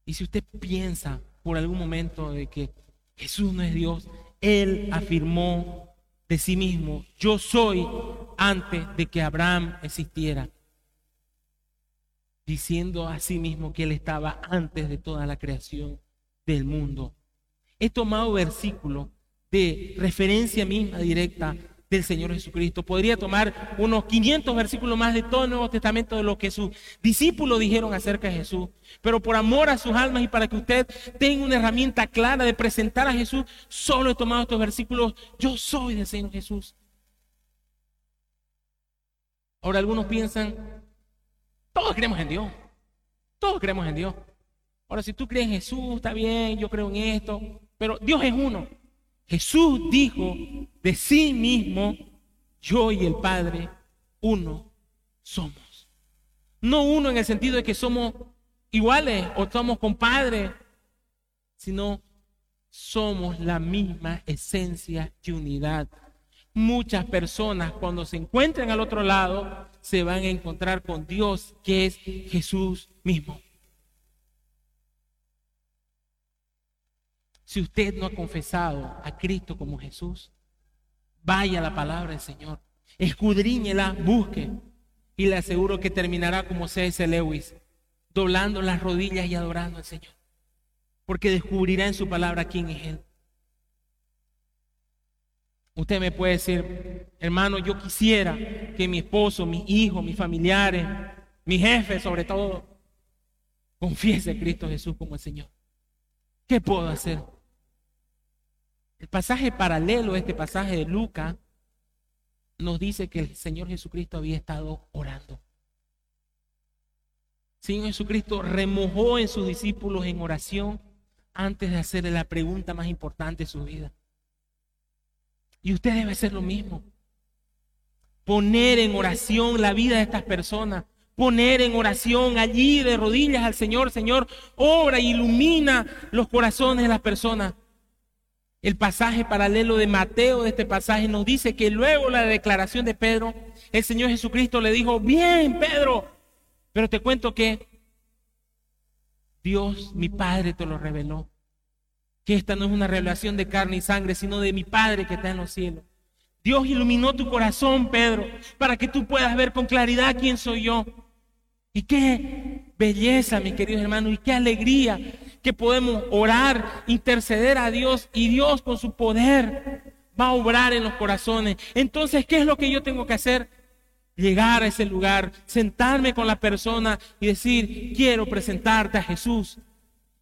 Y si usted piensa por algún momento de que Jesús no es Dios, Él afirmó de sí mismo, yo soy antes de que Abraham existiera diciendo a sí mismo que Él estaba antes de toda la creación del mundo. He tomado versículos de referencia misma directa del Señor Jesucristo. Podría tomar unos 500 versículos más de todo el Nuevo Testamento de lo que sus discípulos dijeron acerca de Jesús. Pero por amor a sus almas y para que usted tenga una herramienta clara de presentar a Jesús, solo he tomado estos versículos. Yo soy del Señor Jesús. Ahora algunos piensan, todos creemos en Dios. Todos creemos en Dios. Ahora, si tú crees en Jesús, está bien, yo creo en esto, pero Dios es uno. Jesús dijo de sí mismo, yo y el Padre, uno somos. No uno en el sentido de que somos iguales o somos compadres, sino somos la misma esencia y unidad. Muchas personas cuando se encuentren al otro lado se van a encontrar con Dios, que es Jesús mismo. Si usted no ha confesado a Cristo como Jesús, vaya a la palabra del Señor, escudriñela, busque, y le aseguro que terminará como C.S. Lewis, doblando las rodillas y adorando al Señor porque descubrirá en su palabra quién es Él. Usted me puede decir, hermano, yo quisiera que mi esposo, mis hijos, mis familiares, mi jefe sobre todo, confiese a Cristo Jesús como el Señor. ¿Qué puedo hacer? El pasaje paralelo este pasaje de Lucas nos dice que el Señor Jesucristo había estado orando. Señor Jesucristo remojó en sus discípulos en oración antes de hacerle la pregunta más importante de su vida. Y usted debe hacer lo mismo. Poner en oración la vida de estas personas. Poner en oración allí de rodillas al Señor. Señor, obra ilumina los corazones de las personas. El pasaje paralelo de Mateo de este pasaje nos dice que luego la declaración de Pedro, el Señor Jesucristo le dijo, bien Pedro, pero te cuento que Dios, mi Padre, te lo reveló. Que esta no es una revelación de carne y sangre, sino de mi Padre que está en los cielos. Dios iluminó tu corazón, Pedro, para que tú puedas ver con claridad quién soy yo. Y qué belleza, mis queridos hermanos, y qué alegría que podemos orar, interceder a Dios y Dios con su poder va a obrar en los corazones. Entonces, ¿qué es lo que yo tengo que hacer? llegar a ese lugar, sentarme con la persona y decir, quiero presentarte a Jesús.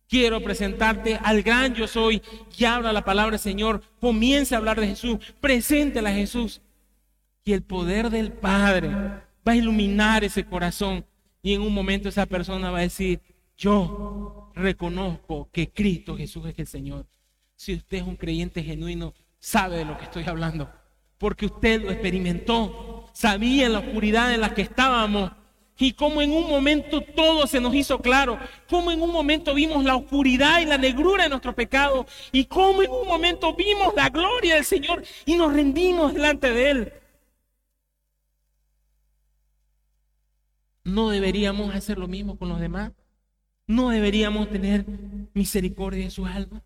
Quiero presentarte al gran yo soy que habla la palabra del Señor. Comience a hablar de Jesús. Preséntela a Jesús. Y el poder del Padre va a iluminar ese corazón. Y en un momento esa persona va a decir, yo reconozco que Cristo Jesús es el Señor. Si usted es un creyente genuino, sabe de lo que estoy hablando. Porque usted lo experimentó sabía la oscuridad en la que estábamos y cómo en un momento todo se nos hizo claro, cómo en un momento vimos la oscuridad y la negrura de nuestro pecado y cómo en un momento vimos la gloria del Señor y nos rendimos delante de Él. ¿No deberíamos hacer lo mismo con los demás? ¿No deberíamos tener misericordia de sus almas?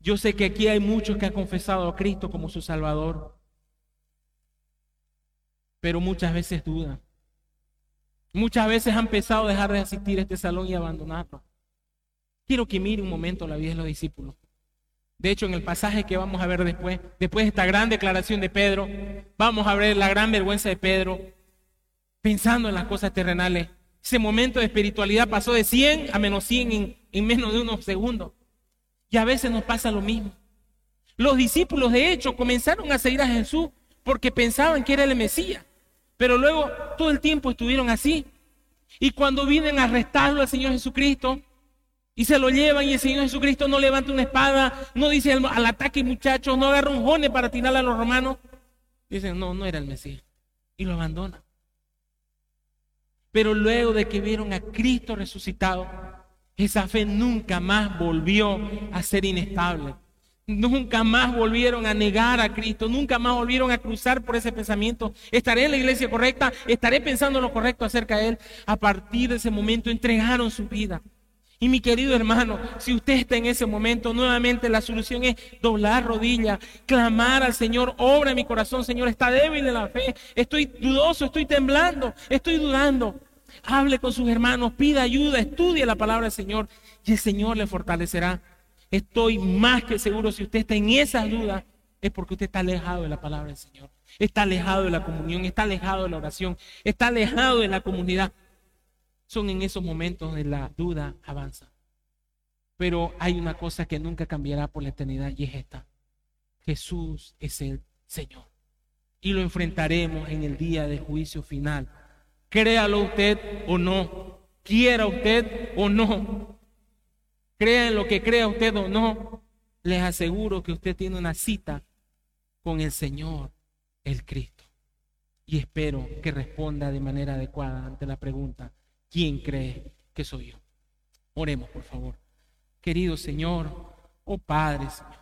Yo sé que aquí hay muchos que han confesado a Cristo como su Salvador pero muchas veces dudan. Muchas veces han pensado dejar de asistir a este salón y abandonarlo. Quiero que mire un momento la vida de los discípulos. De hecho, en el pasaje que vamos a ver después, después de esta gran declaración de Pedro, vamos a ver la gran vergüenza de Pedro pensando en las cosas terrenales. Ese momento de espiritualidad pasó de 100 a menos 100 en, en menos de unos segundos. Y a veces nos pasa lo mismo. Los discípulos, de hecho, comenzaron a seguir a Jesús porque pensaban que era el Mesías. Pero luego todo el tiempo estuvieron así. Y cuando vienen a arrestarlo al Señor Jesucristo y se lo llevan y el Señor Jesucristo no levanta una espada, no dice al, ataque muchachos, no agarra un jone para tirarle a los romanos, dicen, no, no era el Mesías. Y lo abandona. Pero luego de que vieron a Cristo resucitado, esa fe nunca más volvió a ser inestable. Nunca más volvieron a negar a Cristo, nunca más volvieron a cruzar por ese pensamiento. Estaré en la iglesia correcta, estaré pensando lo correcto acerca de Él. A partir de ese momento entregaron su vida. Y mi querido hermano, si usted está en ese momento, nuevamente la solución es doblar rodillas, clamar al Señor, obra mi corazón, Señor, está débil en la fe, estoy dudoso, estoy temblando, estoy dudando. Hable con sus hermanos, pida ayuda, estudie la palabra del Señor y el Señor le fortalecerá. Estoy más que seguro, si usted está en esas dudas, es porque usted está alejado de la palabra del Señor. Está alejado de la comunión, está alejado de la oración, está alejado de la comunidad. Son en esos momentos donde la duda avanza. Pero hay una cosa que nunca cambiará por la eternidad y es esta. Jesús es el Señor. Y lo enfrentaremos en el día de juicio final. Créalo usted o no. quiera usted o no, crea en lo que crea usted o no, les aseguro que usted tiene una cita con el Señor, el Cristo. Y espero que responda de manera adecuada ante la pregunta, ¿quién cree que soy yo? Oremos, por favor. Querido Señor, oh Padre, Señor.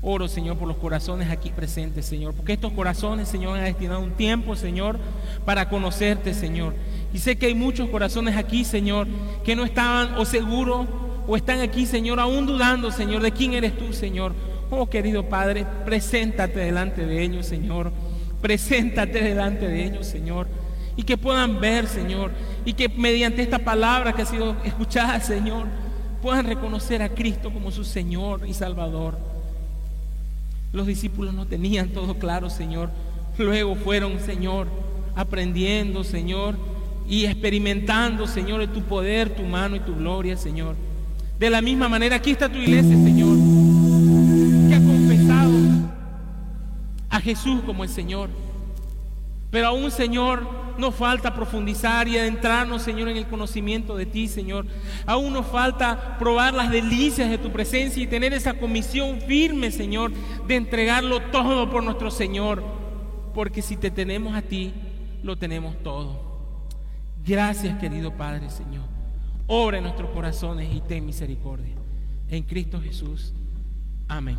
Oro, Señor, por los corazones aquí presentes, Señor, porque estos corazones, Señor, han destinado un tiempo, Señor, para conocerte, Señor. Y sé que hay muchos corazones aquí, Señor, que no estaban o seguros o están aquí, Señor, aún dudando, Señor, de quién eres tú, Señor. Oh, querido Padre, preséntate delante de ellos, Señor. Preséntate delante de ellos, Señor. Y que puedan ver, Señor. Y que mediante esta palabra que ha sido escuchada, Señor, puedan reconocer a Cristo como su Señor y Salvador. Los discípulos no tenían todo claro, Señor. Luego fueron, Señor, aprendiendo, Señor, y experimentando, Señor, tu poder, tu mano y tu gloria, Señor. De la misma manera, aquí está tu iglesia, Señor, que ha confesado a Jesús como el Señor. Pero aún, Señor, nos falta profundizar y adentrarnos, Señor, en el conocimiento de ti, Señor. Aún nos falta probar las delicias de tu presencia y tener esa comisión firme, Señor, de entregarlo todo por nuestro Señor. Porque si te tenemos a ti, lo tenemos todo. Gracias, querido Padre, Señor. Obra en nuestros corazones y ten misericordia. En Cristo Jesús. Amén.